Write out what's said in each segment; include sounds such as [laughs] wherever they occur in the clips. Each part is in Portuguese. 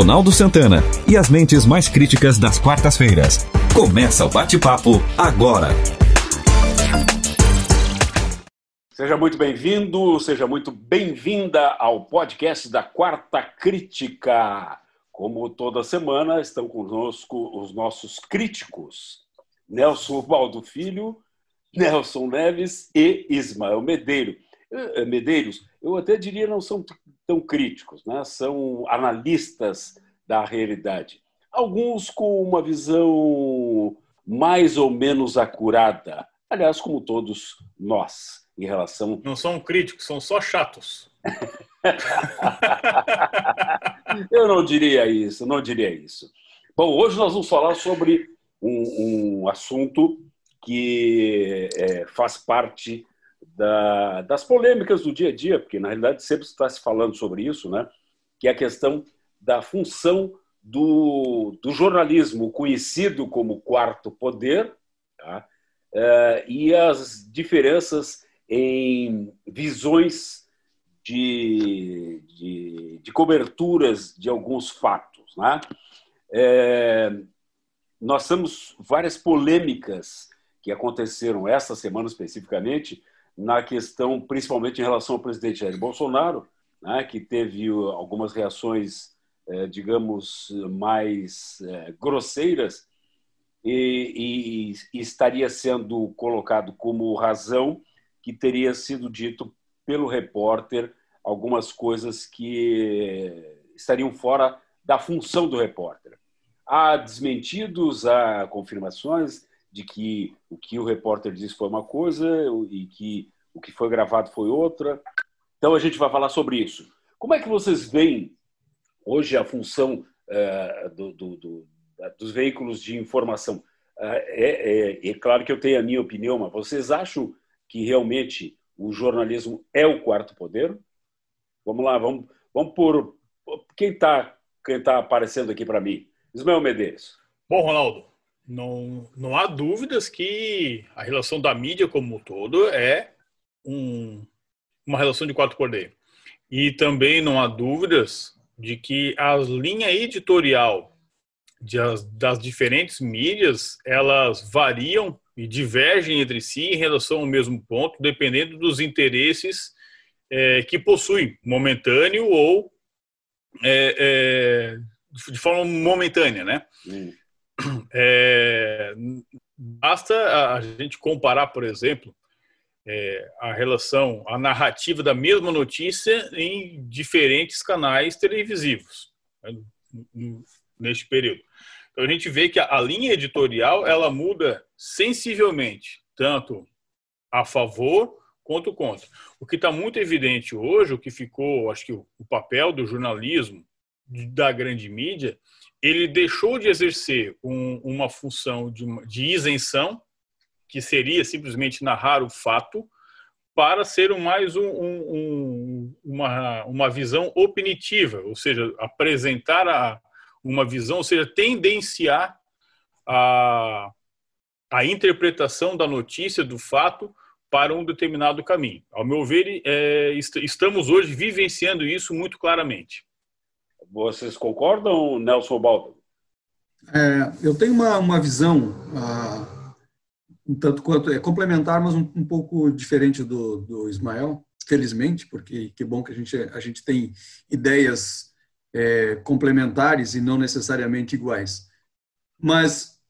Ronaldo Santana e as mentes mais críticas das quartas-feiras. Começa o bate-papo agora. Seja muito bem-vindo, seja muito bem-vinda ao podcast da Quarta Crítica. Como toda semana, estão conosco os nossos críticos, Nelson Baldo Filho, Nelson Neves e Ismael Medeiro. Eh, Medeiros, eu até diria não são tão críticos, né? são analistas da realidade. Alguns com uma visão mais ou menos acurada, aliás, como todos nós, em relação. Não são críticos, são só chatos. [laughs] eu não diria isso, não diria isso. Bom, hoje nós vamos falar sobre um, um assunto que é, faz parte da, das polêmicas do dia a dia, porque na realidade sempre está se falando sobre isso, né? que é a questão da função do, do jornalismo conhecido como quarto poder tá? é, e as diferenças em visões de, de, de coberturas de alguns fatos. Né? É, nós temos várias polêmicas que aconteceram essa semana especificamente na questão, principalmente em relação ao presidente Jair Bolsonaro, né, que teve algumas reações, eh, digamos, mais eh, grosseiras e, e, e, estaria sendo colocado como razão que teria sido dito pelo repórter algumas coisas que estariam fora da função do repórter. Há desmentidos, há confirmações, de que o que o repórter disse foi uma coisa e que o que foi gravado foi outra. Então a gente vai falar sobre isso. Como é que vocês veem hoje a função uh, do, do, do, dos veículos de informação? Uh, é, é, é, claro que eu tenho a minha opinião, mas vocês acham que realmente o jornalismo é o quarto poder? Vamos lá, vamos, vamos por quem está quem tá aparecendo aqui para mim. Ismael Medeiros. Bom, Ronaldo, não, não há dúvidas que a relação da mídia como um todo é um, uma relação de quatro poder. E também não há dúvidas de que a linha editorial de as, das diferentes mídias elas variam e divergem entre si em relação ao mesmo ponto, dependendo dos interesses é, que possuem, momentâneo ou é, é, de forma momentânea, né? Hum. [clears throat] É, basta a gente comparar, por exemplo, é, a relação, a narrativa da mesma notícia em diferentes canais televisivos né, neste período. Então a gente vê que a, a linha editorial ela muda sensivelmente, tanto a favor quanto contra. O que está muito evidente hoje, o que ficou, acho que o, o papel do jornalismo da grande mídia ele deixou de exercer um, uma função de, de, isenção, que seria simplesmente narrar o fato, para ser mais um, um, uma, uma visão opinitiva, ou seja, apresentar a, uma visão, ou seja, tendenciar a, a interpretação da notícia, do fato, para um determinado caminho. Ao meu ver, é, estamos hoje vivenciando isso muito claramente. Vocês concordam, Nelson Baldo? É, eu tenho uma, uma visão, ah, um tanto quanto, é complementar, mas um, um pouco diferente do, do Ismael, felizmente, porque que bom que a gente, a gente tem ideias é, complementares e não necessariamente iguais. Mas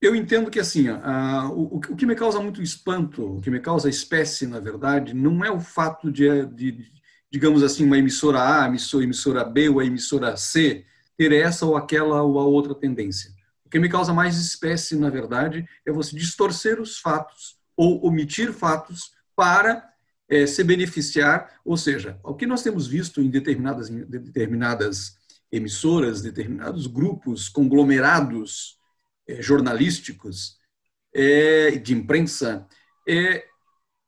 eu entendo que, assim, a, o, o que me causa muito espanto, o que me causa espécie, na verdade, não é o fato de, de digamos assim, uma emissora A, emissora, emissora B ou a emissora C ter essa ou aquela ou a outra tendência. O que me causa mais espécie, na verdade, é você distorcer os fatos ou omitir fatos para é, se beneficiar, ou seja, o que nós temos visto em determinadas, determinadas emissoras, determinados grupos, conglomerados é, jornalísticos, é, de imprensa, é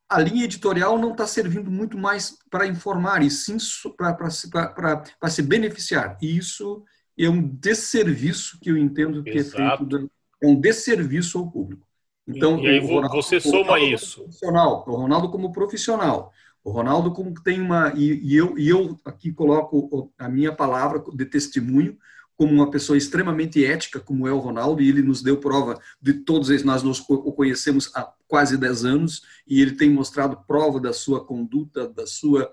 a linha editorial não está servindo muito mais para informar, e sim para se beneficiar. E isso é um desserviço que eu entendo que Exato. é feito, é um desserviço ao público. Então, e aí Ronaldo, você soma isso. Profissional, o Ronaldo como profissional, o Ronaldo como tem uma e, e, eu e eu aqui coloco a minha palavra de testemunho. Como uma pessoa extremamente ética, como é o Ronaldo, e ele nos deu prova de todos eles, nós nos, o conhecemos há quase 10 anos, e ele tem mostrado prova da sua conduta, da sua,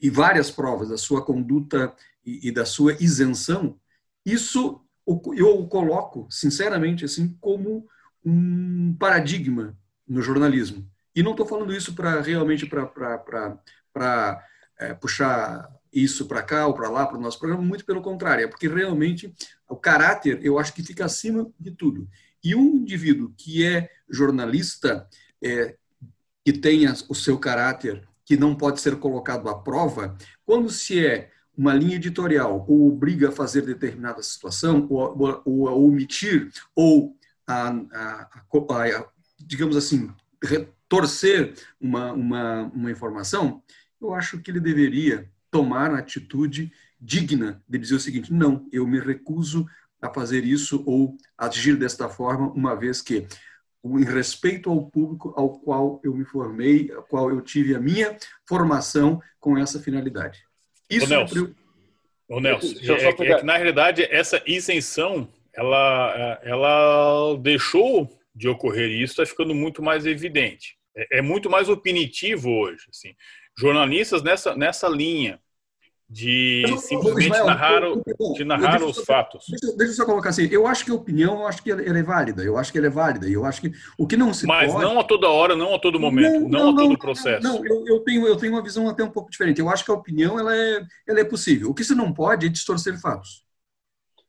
e várias provas da sua conduta e, e da sua isenção, isso eu o coloco, sinceramente, assim, como um paradigma no jornalismo. E não estou falando isso para realmente para é, puxar isso para cá ou para lá para o nosso programa, muito pelo contrário, é porque realmente o caráter eu acho que fica acima de tudo. E um indivíduo que é jornalista, é, que tenha o seu caráter, que não pode ser colocado à prova, quando se é uma linha editorial ou obriga a fazer determinada situação, ou, ou, a omitir, ou a, a, a, digamos assim, torcer uma, uma, uma informação, eu acho que ele deveria tomar a atitude digna de dizer o seguinte: não, eu me recuso a fazer isso ou agir desta forma, uma vez que, em respeito ao público ao qual eu me formei, ao qual eu tive a minha formação com essa finalidade. Isso Ô, Nelson, Ô, Nelson é, é, é, que na realidade essa isenção ela, ela deixou de ocorrer isso, está ficando muito mais evidente. É, é muito mais opinitivo hoje. Assim. Jornalistas nessa, nessa linha de simplesmente Ismael, narrar, de narrar os só, fatos. Deixa, deixa, eu só colocar assim, eu acho que a opinião, eu acho que ela é válida, eu acho que ela é válida, eu acho que o que não se Mas pode... não a toda hora, não a todo momento, não, não, não a todo não, processo. Não, eu, eu, tenho, eu tenho uma visão até um pouco diferente, eu acho que a opinião ela é, ela é possível, o que você não pode é distorcer fatos.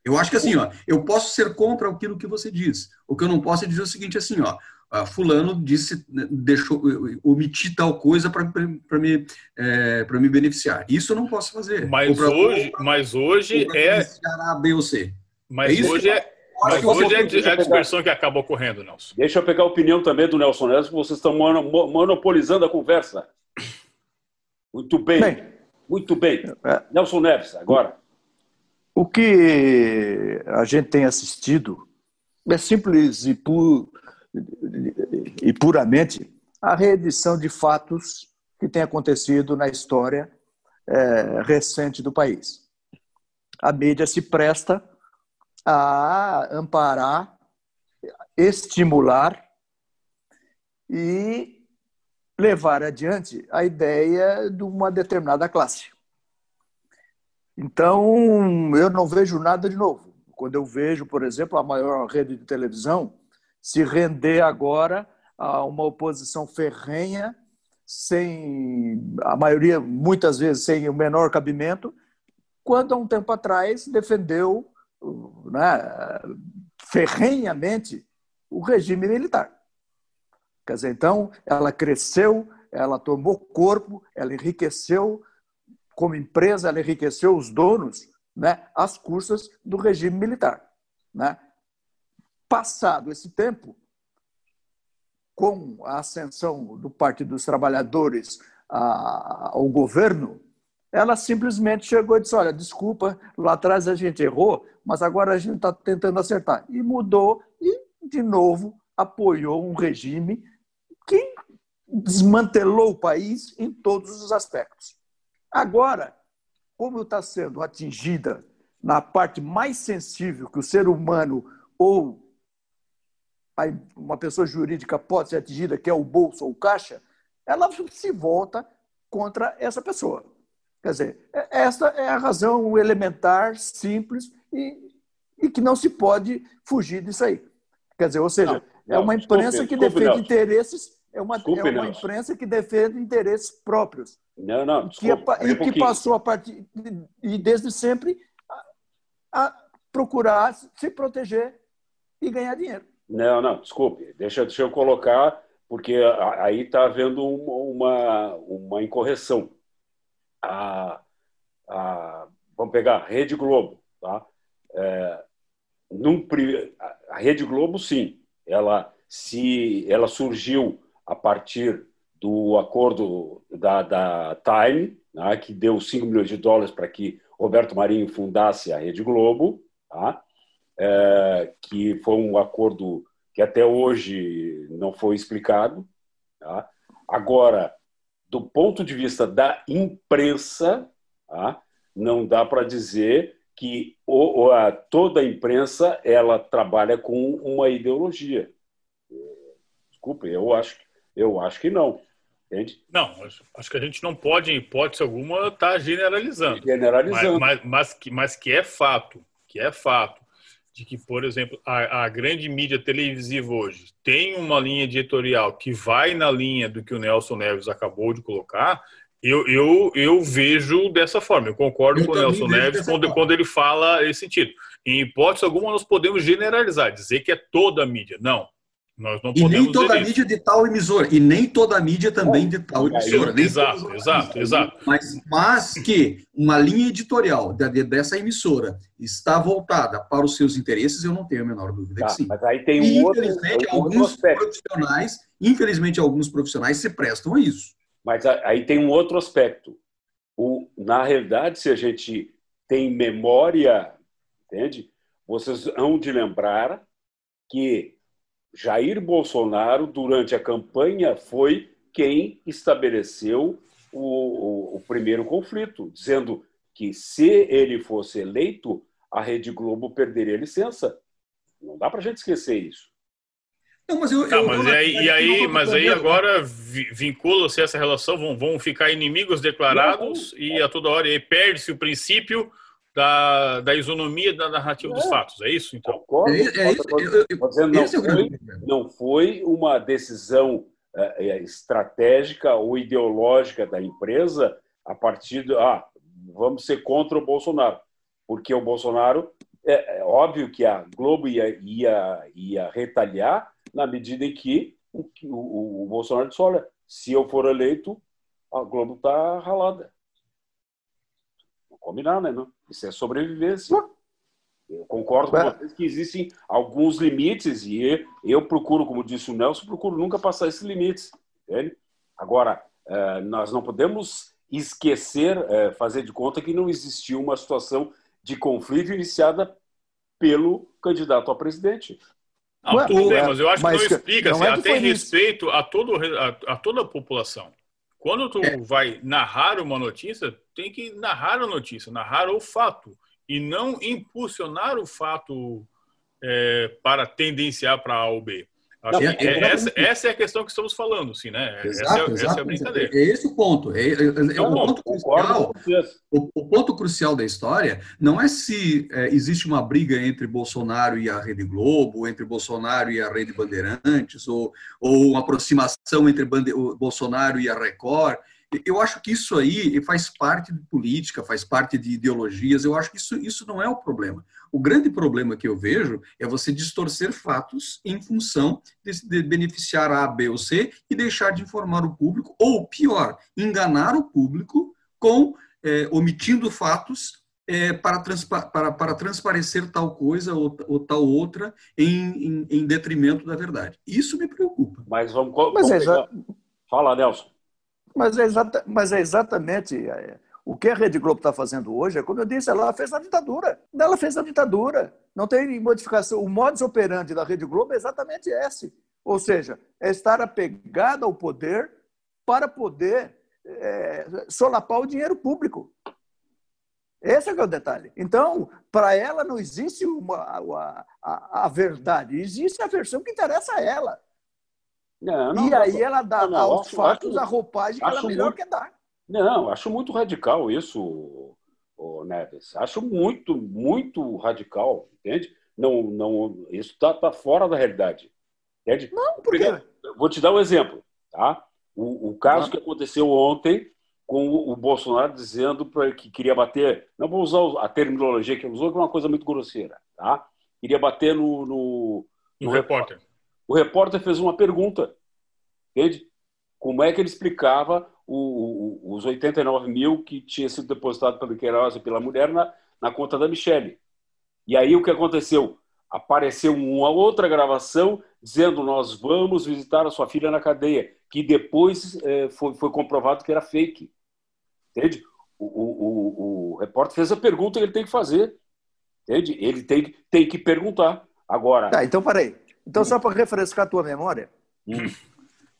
Eu acho que assim, ó, eu posso ser contra aquilo que você diz, o que eu não posso é dizer o seguinte assim, ó, ah, fulano disse, né, deixou, omitir tal coisa para me, é, para me beneficiar. Isso eu não posso fazer. Mas pra, hoje, pra, mas hoje é A, B ou C. Mas é hoje é mas hoje é, é a dispersão que acaba ocorrendo, Nelson. Deixa eu pegar a opinião também do Nelson Neves, que vocês estão monopolizando a conversa. Muito bem. bem muito bem. É, Nelson Neves, agora. O que a gente tem assistido é simples e puro e puramente a reedição de fatos que tem acontecido na história é, recente do país. A mídia se presta a amparar, estimular e levar adiante a ideia de uma determinada classe. Então, eu não vejo nada de novo. Quando eu vejo, por exemplo, a maior rede de televisão se render agora a uma oposição ferrenha, sem a maioria, muitas vezes, sem o menor cabimento, quando há um tempo atrás defendeu né, ferrenhamente o regime militar. Quer dizer, então, ela cresceu, ela tomou corpo, ela enriqueceu como empresa, ela enriqueceu os donos né, às custas do regime militar. Né? Passado esse tempo, com a ascensão do Partido dos Trabalhadores ao governo, ela simplesmente chegou e disse: Olha, desculpa, lá atrás a gente errou, mas agora a gente está tentando acertar. E mudou e, de novo, apoiou um regime que desmantelou o país em todos os aspectos. Agora, como está sendo atingida na parte mais sensível que o ser humano ou uma pessoa jurídica pode ser atingida, que é o bolso ou o caixa, ela se volta contra essa pessoa. Quer dizer, é, essa é a razão elementar, simples e, e que não se pode fugir disso aí. Quer dizer, ou seja, não, é uma imprensa desculpe, que defende desculpe, interesses, é uma, desculpe, é uma imprensa que defende interesses próprios. Não, não, desculpa, que, e que passou a partir e desde sempre a, a procurar se proteger e ganhar dinheiro. Não, não, desculpe, deixa, deixa eu colocar, porque aí está havendo uma, uma incorreção. A, a, vamos pegar a Rede Globo. Tá? É, num, a Rede Globo, sim, ela, se, ela surgiu a partir do acordo da, da Time, né, que deu 5 milhões de dólares para que Roberto Marinho fundasse a Rede Globo. Tá? É, que foi um acordo que até hoje não foi explicado. Tá? Agora, do ponto de vista da imprensa, tá? não dá para dizer que o, a, toda a imprensa ela trabalha com uma ideologia. Desculpe, eu acho, eu acho que não. Entende? Não, acho que a gente não pode, em hipótese alguma, estar tá generalizando. Generalizando. Mas, mas, mas, que, mas que é fato, que é fato, de que, por exemplo, a, a, grande mídia televisiva hoje tem uma linha editorial que vai na linha do que o Nelson Neves acabou de colocar, eu, eu, eu vejo dessa forma. Eu concordo eu com o Nelson Neves quando, quando ele fala esse sentido. Em hipótese alguma, nós podemos generalizar, dizer que é toda a mídia. Não. Nós não e nem toda a mídia de tal emissora. E nem toda a mídia também de tal emissora. Nem exato, exato, exato. Mas, mas que uma linha editorial dessa emissora está voltada para os seus interesses, eu não tenho a menor dúvida tá, que sim. Mas aí tem um e, infelizmente, outro, alguns outro profissionais, infelizmente, alguns profissionais se prestam a isso. Mas aí tem um outro aspecto. O, na realidade, se a gente tem memória, entende? Vocês hão de lembrar que Jair Bolsonaro, durante a campanha, foi quem estabeleceu o, o, o, primeiro conflito, dizendo que se ele fosse eleito, a Rede Globo perderia a licença. Não dá para a gente esquecer isso. Não, mas eu, tá, eu, mas eu, aí, e aí, mas aí agora vincula-se essa relação, vão, vão ficar inimigos declarados não, não, e a toda hora perde-se o princípio da, da isonomia da narrativa é. dos fatos. É isso, então? Concordo, é, é isso, eu, não, foi, não foi uma decisão é, é, estratégica ou ideológica da empresa a partir de, ah, vamos ser contra o Bolsonaro. Porque o Bolsonaro, é, é óbvio que a Globo ia, ia, ia retalhar na medida em que o, o, o Bolsonaro disse, olha, se eu for eleito, a Globo está ralada. Combinar, né? Não? Isso é sobrevivência. Eu concordo com vocês que existem alguns limites e eu procuro, como disse o Nelson, procuro nunca passar esses limites. Entende? Agora, eh, nós não podemos esquecer, eh, fazer de conta que não existiu uma situação de conflito iniciada pelo candidato a presidente. Não, tudo bem, mas eu acho mas que não explica, não assim, é até respeito a, todo, a, a toda a população. Quando tu é. vai narrar uma notícia, tem que narrar a notícia, narrar o fato e não impulsionar o fato é, para tendenciar para A ou B. Não, é, é, essa, essa, é a questão que estamos falando, sim, né? Exato, essa, é, essa, é a brincadeira. É esse o ponto. É, é, é o, ponto crucial, o, o, ponto crucial da história não é se existe uma briga entre Bolsonaro e a Rede Globo, entre Bolsonaro e a Rede Bandeirantes, ou, ou uma aproximação entre Bande Bolsonaro e a Record. Eu acho que isso aí faz parte de política, faz parte de ideologias. Eu acho que isso, isso não é o problema. O grande problema que eu vejo é você distorcer fatos em função de, de beneficiar A, B ou C e deixar de informar o público, ou pior, enganar o público com é, omitindo fatos é, para, transpa para, para transparecer tal coisa ou, ou tal outra em, em, em, detrimento da verdade. Isso me preocupa. Mas vamos. Mas é já... Fala, Nelson. Mas é, exata, mas é exatamente é, o que a Rede Globo está fazendo hoje é, como eu disse, ela fez a ditadura. Ela fez a ditadura. Não tem modificação. O modus operandi da Rede Globo é exatamente esse. Ou seja, é estar apegada ao poder para poder é, solapar o dinheiro público. Esse é, é o detalhe. Então, para ela não existe uma, uma a, a, verdade, existe a versão que interessa a ela. Não, não, e aí ela dá aos fatos acho, a roupagem que ela melhor muito, quer dar. Não, acho muito radical isso, o Neves. Acho muito, muito radical, entende? Não, não, isso está tá fora da realidade. Entende? Não, por quê? Vou te dar um exemplo, tá? O, o caso que aconteceu ontem com o, o Bolsonaro dizendo para que queria bater, não vou usar a terminologia que ele usou, que é uma coisa muito grosseira, tá? Queria bater no, no, no, no repórter. O repórter fez uma pergunta, entende? Como é que ele explicava o, o, os 89 mil que tinha sido depositado pelo Queiroz e pela mulher na, na conta da Michelle. E aí o que aconteceu? Apareceu uma outra gravação dizendo nós vamos visitar a sua filha na cadeia, que depois é, foi, foi comprovado que era fake. Entende? O, o, o, repórter fez a pergunta que ele tem que fazer. Entende? Ele tem, tem que perguntar. Agora. Tá, então parei. Então, só para refrescar a tua memória, hum.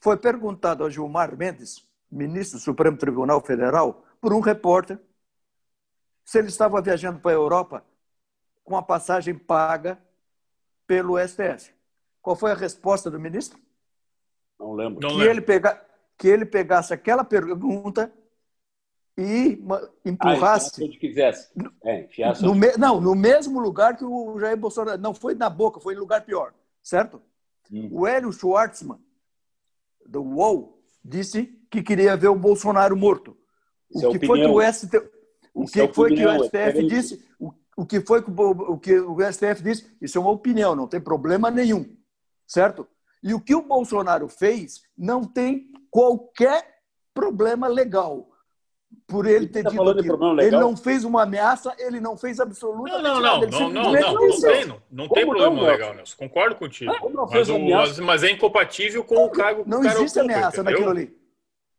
foi perguntado a Gilmar Mendes ministro do Supremo Tribunal Federal, por um repórter. se ele estava viajando para a Europa com a passagem paga pelo STF. Qual foi a resposta do ministro? Não lembro. Não que, lembro. Ele pega, que ele pegasse aquela pergunta e empurrasse. Ah, então, se quisesse. É, no me- não, no mesmo lugar que o Jair Bolsonaro. Não foi na boca, foi em lugar pior, certo? Hum. O Hélio Schwartzman, do UOL, disse que queria ver o Bolsonaro morto. O Isso é que foi que o ST... O Isso que é foi que o STF disse? O, o que foi que o, Bo- o que o STF disse? Isso é uma opinião, não tem problema nenhum, certo? E o que o Bolsonaro fez não tem qualquer problema legal por ele ter tá dito aquilo. problema Ele não fez uma ameaça, ele não fez absolutamente Não, não, nada. não, ele não, não, não, não tem, não, não tem problema não, legal, Nelson. Concordo contigo. Não mas, o- mas- mas é incompatível com o cargo que Não existe ocupa, ameaça entendeu? naquilo ali.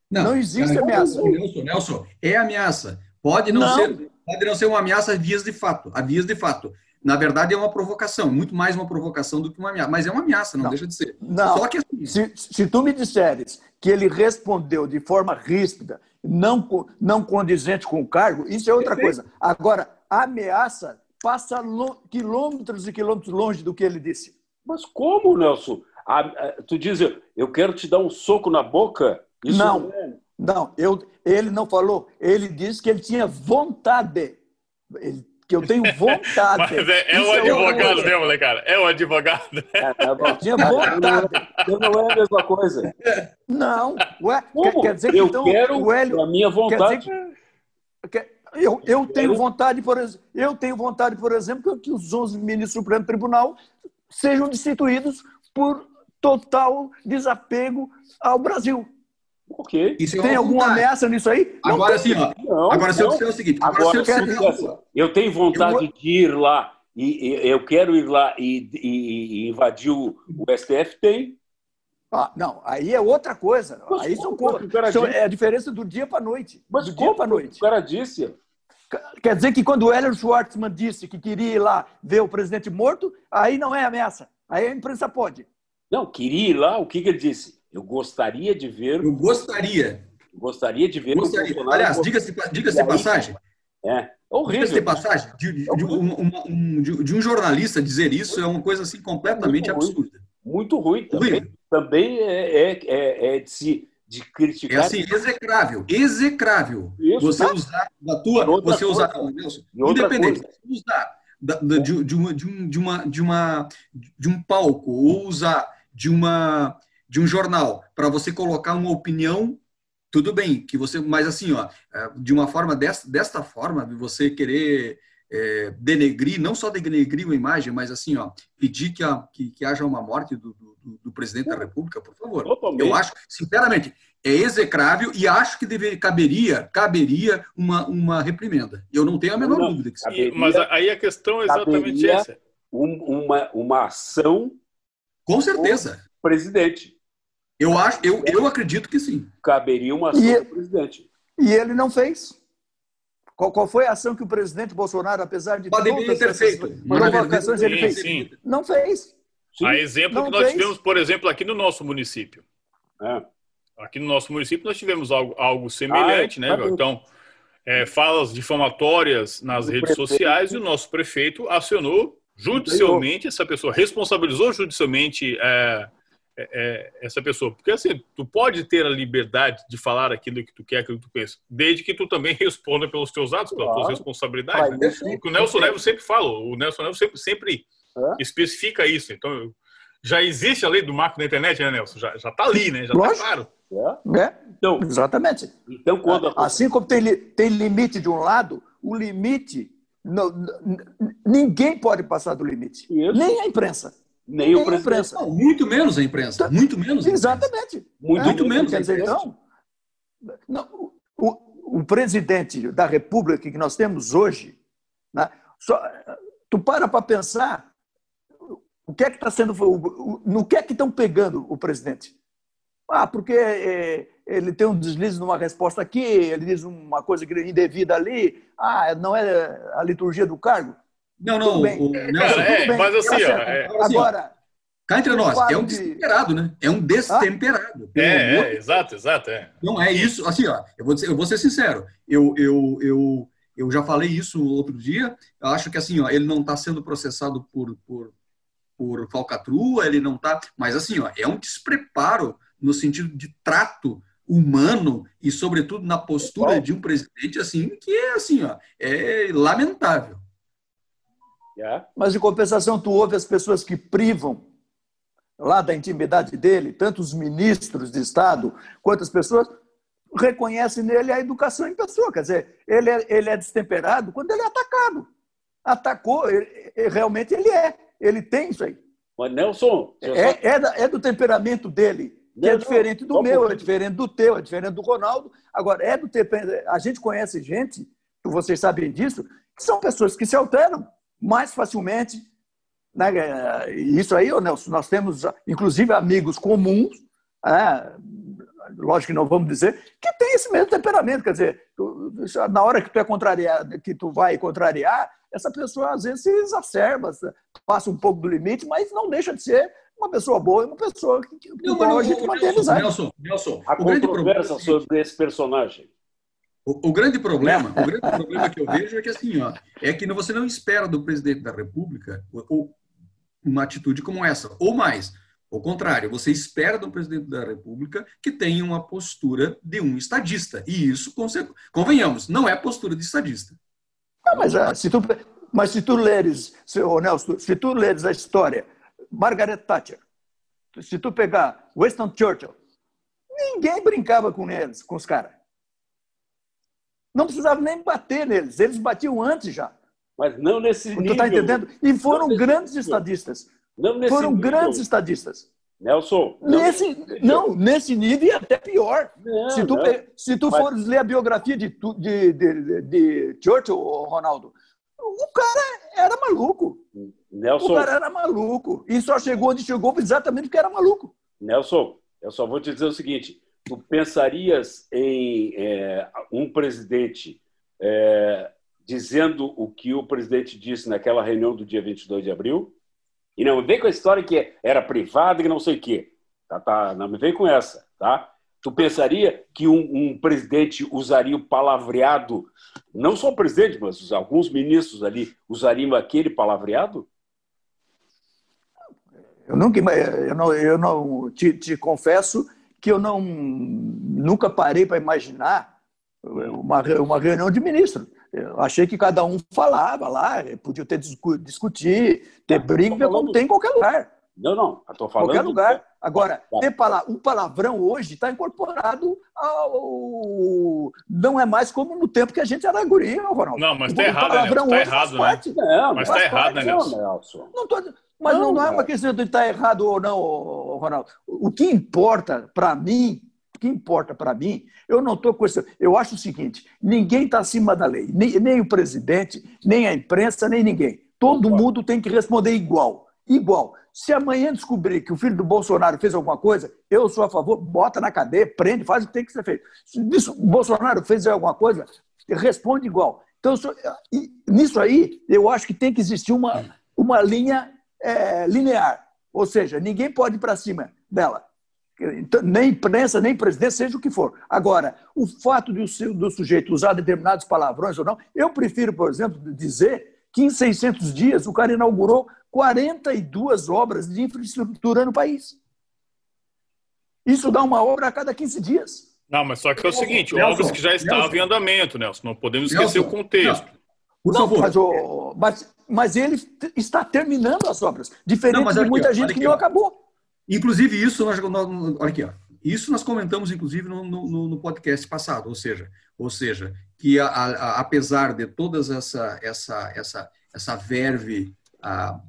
Não existe Cara, ameaça. Nelson, Nelson, é ameaça. Pode não, Não. ser, pode não ser uma ameaça a vias de fato, a vias de fato. Na verdade, é uma provocação, muito mais uma provocação do que uma ameaça. Mas é uma ameaça, não, Não. deixa de ser. Não. Só que assim, Se, se tu me disseres que ele respondeu de forma ríspida, não, não condizente com o cargo, isso é outra coisa. Agora, a ameaça passa quilômetros e quilômetros longe do que ele disse. Mas como, Nelson? Ah, ah, tu diz, eu quero te dar um soco na boca? Isso Não. é- Não, eu, ele não falou. Ele disse que ele tinha vontade. Ele- que eu tenho vontade. Mas é, é o outra advogado, coisa. né, cara? É o advogado. é, é. Eu tinha vontade. Então não é a mesma coisa. Não. Ué, quer, Como? quer dizer que eu então quero o Hélio. a minha Quer vontade. dizer que- que- eu, eu tenho vontade, por exemplo, eu tenho vontade, por exemplo, que os 11 ministros do Supremo Tribunal sejam destituídos por total desapego ao Brasil. Ok. é Tem uma alguma vontade. ameaça nisso aí? Agora sim, ó. Não, Agora, se eu disser o seguinte, agora, Agora, se eu se disser eu dissesse, eu tenho vontade Eu vou- de ir lá e, e- eu quero ir lá e, e- e invadir o, o STF, tem. Ah, não, aí é outra coisa. Mas aí são são-? É a diferença do dia para a noite. Mas do dia para a noite. o cara disse? Quer dizer que quando o Hélio Schwartzman disse que queria ir lá ver o presidente morto, aí não é ameaça. Aí a imprensa pode. Não, queria ir lá, o que, que ele disse? Eu gostaria de ver, Eu gostaria. gostaria de ver gostaria. Aliás, diga-se diga de passagem, É, é diga-se horrível. de passagem, de, de um, um- de- de um jornalista dizer isso é uma coisa assim completamente Muito ruim. absurda. Muito ruim também. Horrível. Também é, é, é, é de se de É criticar. assim, execrável, execrável. Isso. Você usar da tua, você usar, coisa. Nelson, E outra independente, coisa. você usar da- da- de, de uma, de, um, de, uma, de, uma, de um palco ou usar de, uma, de um jornal para você colocar uma opinião, tudo bem, que você, mas assim, ó, é, de uma forma desta, desta forma, de você querer é, denegrir, não só denegrir uma imagem, mas assim, ó, pedir que, a, que, que haja uma morte do, do, do presidente da República, por favor. Totalmente. Eu acho, sinceramente, é execrável e acho que deveria, caberia, caberia uma, uma reprimenda. Eu não tenho a menor Não, dúvida que caberia. Mas aí a questão é exatamente essa. Um- uma, uma ação Com certeza. presidente. Eu acho, eu, eu acredito que sim. Caberia uma ação E- do presidente. E ele não fez. Qual, qual foi a ação que o presidente Bolsonaro, apesar de Poderia todas ter feito. provocações, ele fez? sim. Não fez. Sim. A exemplo Não que nós fez. tivemos, por exemplo, aqui no nosso município. É. Aqui no nosso município nós tivemos algo, algo semelhante, Ah, né? tá. Então, é, falas difamatórias nas O redes prefeito- sociais e o nosso prefeito acionou judicialmente essa pessoa, responsabilizou judicialmente é, é, é, essa pessoa. Porque assim, tu pode ter a liberdade de falar aquilo que tu quer, aquilo que tu pensa, desde que tu também [laughs] responda pelos teus atos, pelas tuas Claro. responsabilidades. né? Isso- O que o Nelson Neves sempre fala, o Nelson Neves sempre, sempre É. especifica isso. Então, já existe a lei do marco na internet, né, Nelson? Já, já tá ali, né? Já tá Lógico. claro. É. É, Então, exatamente. então, quando a- Assim como tem, tem limite de um lado, o limite. não- ninguém pode passar do limite. Isso. Nem a imprensa. Nem o nem presidente. imprensa. Não, muito menos a imprensa. Muito menos. a imprensa. Exatamente. Muito, Muito menos. Quer dizer, então, não, o, o presidente da República que nós temos hoje, né, só, tu para para pensar o que é que está sendo, o- o- no que é que estão pegando o presidente? Ah, porque é, ele tem um deslize numa resposta aqui, ele diz uma coisa indevida ali, ah, não é a liturgia do cargo. Não, não, o Cara, Nelson, é, mas assim, tá ó, é- Agora, assim, ó, Agora, cá entre nós, é um de- destemperado, né? É um destemperado. Pelo É, é, exato, exato. É. Não é isso. Assim, ó, eu vou, dizer- eu vou ser sincero. Eu, eu, eu, Eu já falei isso outro dia. Eu acho que assim, ó, ele não está sendo processado por, por, por falcatrua, ele não está. Mas assim, ó, é um despreparo no sentido de trato humano e, sobretudo, na postura de um presidente assim que é assim, ó, é lamentável. Yeah. Mas em compensação, tu ouve as pessoas que privam lá da intimidade dele, tanto os ministros de Estado quanto as pessoas reconhecem nele a educação em pessoa. Quer dizer, ele é, ele é destemperado quando ele é atacado. Atacou, ele, realmente ele é. Ele tem isso aí. Mas, Nelson. É, é, da, é, do temperamento dele, que não, é diferente do meu, é diferente do teu, é diferente do Ronaldo. Agora, é do temperamento. A gente conhece gente, vocês sabem disso, que são pessoas que se alteram mais facilmente. Né? Isso aí, Nelson, nós temos, inclusive, amigos comuns. Né? lógico que não vamos dizer, que tem esse mesmo temperamento. Quer dizer, tu, na hora que tu é contrariado, que tu vai contrariar, essa pessoa às vezes se exacerba, passa um pouco do limite, mas não deixa de ser uma pessoa boa e uma pessoa que, que não, não, a gente mantém amizade. Nelson, Nelson, a controvérsia é sobre esse personagem. O, o, grande problema, o grande problema que eu vejo é que assim, ó, é que você não espera do presidente da República uma atitude como essa, ou mais. Ao contrário, você espera do presidente da República que tenha uma postura de um estadista. E isso, convenhamos, não é postura de estadista. Mas, ah, se tu, mas se tu leres, se, oh, Nelson, se tu leres a história, Margaret Thatcher, se tu pegar Winston Churchill, ninguém brincava com eles, com os caras. Não precisava nem bater neles, eles batiam antes já. Mas não nesse nível. Tu está entendendo? E foram grandes nível. estadistas. Foram nível. grandes estadistas. Nelson. Nesse, não, nesse nível e até pior. Não, se tu, não. se tu Mas... fores ler a biografia de, de, de, de Churchill, Ronaldo, o cara era maluco. Nelson. O cara era maluco. E só chegou onde chegou exatamente porque era maluco. Nelson, eu só vou te dizer o seguinte: tu pensarias em é, um presidente é, dizendo o que o presidente disse naquela reunião do dia 22 de abril? E não me vem com a história que era privada e não sei o quê. Tá, tá, não me vem com essa, tá? Tu pensaria que um, um, presidente usaria o palavreado, não só o presidente, mas alguns ministros ali usariam aquele palavreado? Eu nunca, eu não, eu não te, te confesso que eu não nunca parei para imaginar uma, uma reunião de ministros. Eu achei que cada um falava lá, podia ter discutir, ter briga, como tem em qualquer lugar. Não, não, estou falando. Qualquer lugar. Agora, tá. ter pala um palavrão hoje está incorporado ao. Não é mais como no tempo que a gente era guria, Ronaldo. Não, mas está errado, né? Tá errado, né? Não, mas está errado, né, Nelson? Não tô... Mas não, não, não é uma questão de estar tá errado ou não, Ronaldo. O que importa para mim o que importa para mim, eu não estou com esse. Eu acho o seguinte: ninguém está acima da lei, nem, nem, o presidente, nem a imprensa, nem ninguém. Todo mundo tem que responder igual. Igual. Se amanhã descobrir que o filho do Bolsonaro fez alguma coisa, eu sou a favor, bota na cadeia, prende, faz o que tem que ser feito. Se o Bolsonaro fez alguma coisa, responde igual. Então, nisso aí, eu acho que tem que existir uma, uma linha é, linear. Ou seja, ninguém pode ir para cima dela. Então, nem imprensa, nem presidente, seja o que for. Agora, o fato de o, do sujeito usar determinados palavrões ou não, eu prefiro, por exemplo, dizer que em 600 dias o cara inaugurou 42 obras de infraestrutura no país. Isso dá uma obra a cada 15 dias. Não, mas só que é o seguinte, Nelson, obras que já estavam Nelson, em andamento, Nelson, não podemos esquecer Nelson, o contexto. Por não, favor. Mas, o, mas, mas, ele está terminando as obras, diferente não, de muita aqui, gente que não acabou. Inclusive, isso nós, olha aqui, ó, isso nós comentamos, inclusive, no, no, no, podcast passado, ou seja, ou seja que a, a, apesar de todas essa, essa, essa, essa verve a,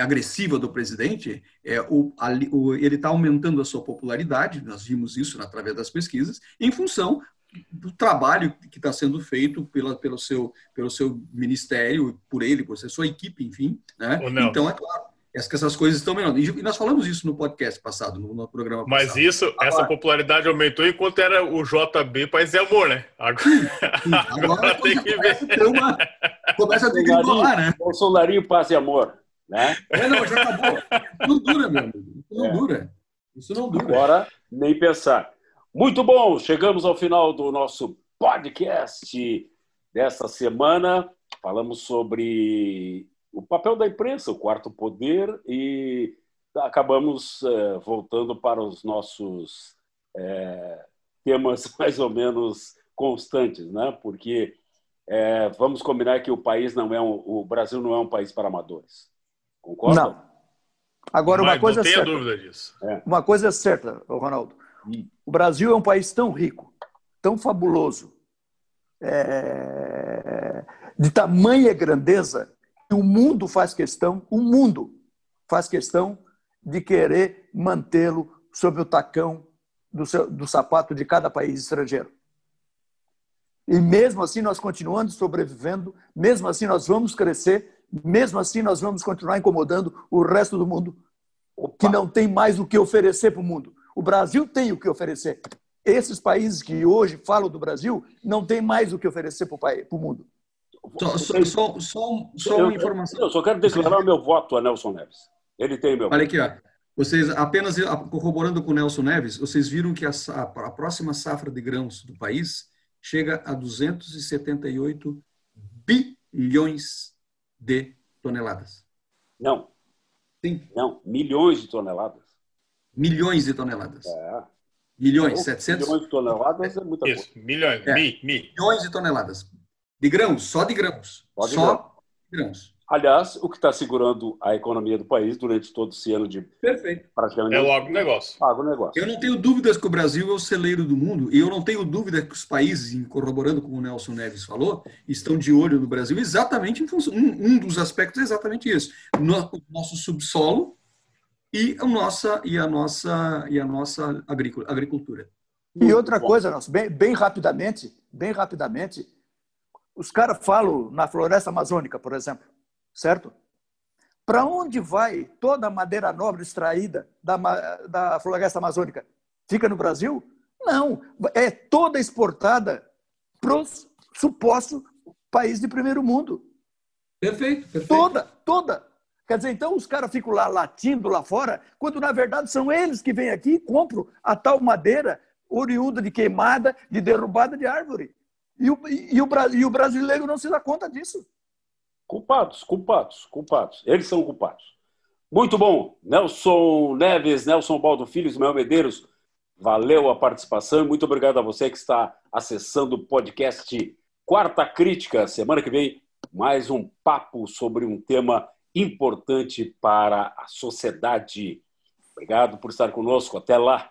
agressiva do presidente, é, o, a, o, ele está aumentando a sua popularidade, nós vimos isso através das pesquisas, em função do trabalho que está sendo feito pela, pelo, seu, pelo seu ministério, por ele, por sua equipe, enfim. Né? Então, é claro, essas coisas estão melhorando. E nós falamos isso no podcast passado, no, no programa passado. Mas isso, agora, essa popularidade aumentou enquanto era o JB Paz e Amor, né? Agora, agora, agora tem que ver. Uma, começa a ter que enrolar, né? Bolsonarinho Paz e Amor, né? É, não, já acabou. Isso não dura, meu amigo. Isso não é. dura. Isso não dura. Agora, nem pensar. Muito bom, chegamos ao final do nosso podcast dessa semana. Falamos sobre o papel da imprensa, o quarto poder, e acabamos é, voltando para os nossos é, temas [laughs] mais ou menos constantes, né? Porque é, vamos combinar que o país não é um, o Brasil não é um país para amadores. Concorda? Não. Agora, uma coisa não é certa. dúvida disso. É. Uma coisa é certa, Ronaldo. O Brasil é um país tão rico, tão fabuloso, é... de tamanha grandeza, que o mundo faz questão, o mundo faz questão de querer mantê-lo sob o tacão do, seu, do sapato de cada país estrangeiro. E mesmo assim nós continuamos sobrevivendo, mesmo assim nós vamos crescer, mesmo assim nós vamos continuar incomodando o resto do mundo, Opa. que não tem mais o que oferecer para o mundo. O Brasil tem o que oferecer. Esses países que hoje falam do Brasil não têm mais o que oferecer para o mundo. Só, só, só, só, só uma informação. Eu só quero declarar o meu voto a Nelson Neves. Ele tem meu Olha aqui, ó. Vocês, apenas corroborando com o Nelson Neves, vocês viram que a, a próxima safra de grãos do país chega a 278 bilhões de toneladas. Não. Sim. Não, milhões de toneladas. Milhões de toneladas. É. Milhões, 700? Milhões de toneladas é muita Isso, coisa. milhões, É. mi, mi. Milhões de toneladas. De grãos, só de grãos. Só de só de grãos. Aliás, o que está segurando a economia do país durante todo esse ano de Perfeito. praticamente É o agronegócio. agronegócio. Eu não tenho dúvidas que o Brasil é o celeiro do mundo e eu não tenho dúvida que os países, corroborando como o Nelson Neves falou, estão de olho no Brasil exatamente em função. Um, um dos aspectos é exatamente isso: no, o nosso subsolo e a nossa e a nossa e a nossa agricu- agricultura. E outra bom. coisa, Nelson, bem, bem rapidamente, bem rapidamente, os caras falam na floresta amazônica, por exemplo, certo? Para onde vai toda a madeira nobre extraída da, da floresta amazônica? Fica no Brasil? Não, é toda exportada para os supostos países de primeiro mundo. Perfeito, perfeito. Toda, toda. Quer dizer, então os caras ficam lá latindo lá fora, quando na verdade são eles que vêm aqui e compram a tal madeira oriunda de queimada, de derrubada de árvore. E o, e, o, e o brasileiro não se dá conta disso. Culpados, culpados, culpados. Eles são culpados. Muito bom. Nelson Neves, Nelson Baldo Filho, Ismael Medeiros, valeu a participação muito obrigado a você que está acessando o podcast Quarta Crítica. Semana que vem, mais um papo sobre um tema importante para a sociedade. Obrigado por estar conosco. Até lá.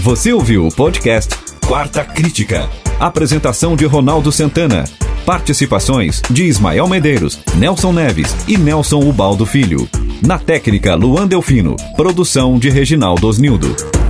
Você ouviu o podcast Quarta Crítica. Apresentação de Ronaldo Santana. Participações de Ismael Medeiros, Nelson Neves e Nelson Ubaldo Filho. Na técnica, Luan Delfino. Produção de Reginaldo Osnildo.